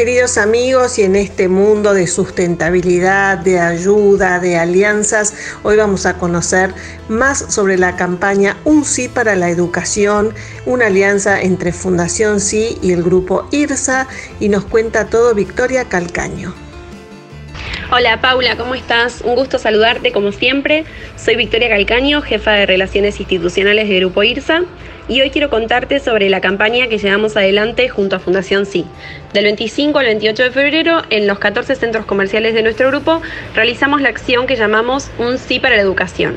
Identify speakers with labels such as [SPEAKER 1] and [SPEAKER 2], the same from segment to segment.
[SPEAKER 1] Queridos amigos, y en este mundo de sustentabilidad, de ayuda, de alianzas, hoy vamos a conocer más sobre la campaña Un Sí para la Educación, una alianza entre Fundación Sí y el grupo IRSA, y nos cuenta todo Victoria Calcaño.
[SPEAKER 2] Hola Paula, ¿cómo estás? Un gusto saludarte como siempre. Soy Victoria Calcaño, jefa de Relaciones Institucionales del Grupo IRSA, y hoy quiero contarte sobre la campaña que llevamos adelante junto a Fundación Sí. Del 25 al 28 de febrero, en los 14 centros comerciales de nuestro grupo, realizamos la acción que llamamos Un Sí para la Educación.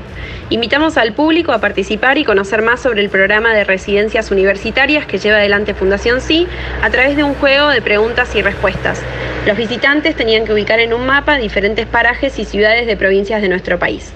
[SPEAKER 2] Invitamos al público a participar y conocer más sobre el programa de residencias universitarias que lleva adelante Fundación Sí a través de un juego de preguntas y respuestas. Los visitantes tenían que ubicar en un mapa diferentes parajes y ciudades de provincias de nuestro país.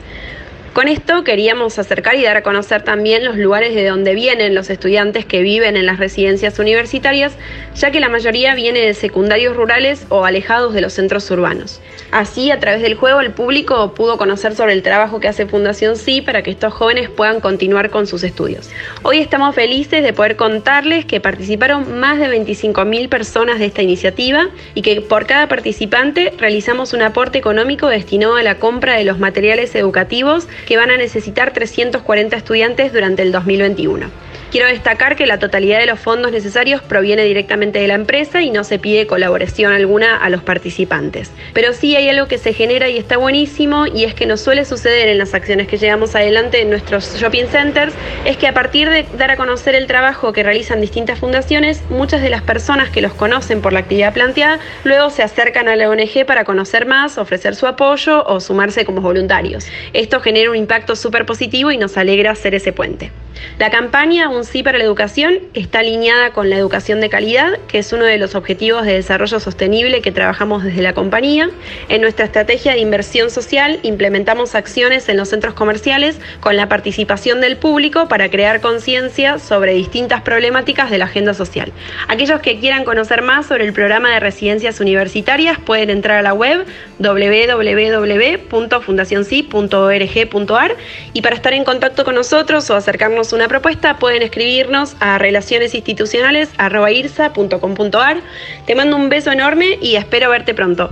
[SPEAKER 2] Con esto queríamos acercar y dar a conocer también los lugares de donde vienen los estudiantes que viven en las residencias universitarias, ya que la mayoría viene de secundarios rurales o alejados de los centros urbanos. Así, a través del juego, el público pudo conocer sobre el trabajo que hace Fundación Sí para que estos jóvenes puedan continuar con sus estudios. Hoy estamos felices de poder contarles que participaron más de 25.000 personas de esta iniciativa y que por cada participante realizamos un aporte económico destinado a la compra de los materiales educativos que van a necesitar 340 estudiantes durante el 2021. Quiero destacar que la totalidad de los fondos necesarios proviene directamente de la empresa y no se pide colaboración alguna a los participantes. Pero sí hay algo que se genera y está buenísimo y es que nos suele suceder en las acciones que llevamos adelante en nuestros shopping centers, es que a partir de dar a conocer el trabajo que realizan distintas fundaciones, muchas de las personas que los conocen por la actividad planteada luego se acercan a la ONG para conocer más, ofrecer su apoyo o sumarse como voluntarios. Esto genera un impacto súper positivo y nos alegra hacer ese puente. La campaña Un sí para la educación está alineada con la educación de calidad, que es uno de los objetivos de desarrollo sostenible que trabajamos desde la compañía. En nuestra estrategia de inversión social implementamos acciones en los centros comerciales con la participación del público para crear conciencia sobre distintas problemáticas de la agenda social. Aquellos que quieran conocer más sobre el programa de residencias universitarias pueden entrar a la web www.fundacionsi.org.ar y para estar en contacto con nosotros o acercarnos una propuesta, pueden escribirnos a relacionesinstitucionales.irsa.com.ar. Te mando un beso enorme y espero verte pronto.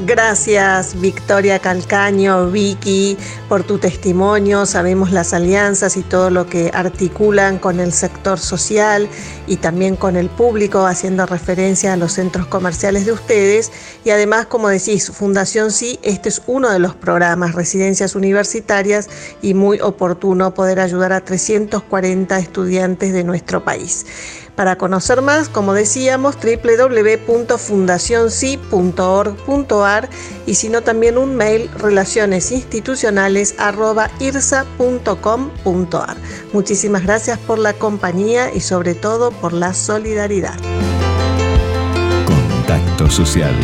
[SPEAKER 1] Gracias Victoria Calcaño, Vicky, por tu testimonio. Sabemos las alianzas y todo lo que articulan con el sector social y también con el público, haciendo referencia a los centros comerciales de ustedes. Y además, como decís, Fundación Sí, este es uno de los programas, residencias universitarias, y muy oportuno poder ayudar a 340 estudiantes de nuestro país. Para conocer más, como decíamos, www.fundacionsi.org.ar y si no también un mail relacionesinstitucionales@irsa.com.ar. Muchísimas gracias por la compañía y sobre todo por la solidaridad.
[SPEAKER 3] Contacto social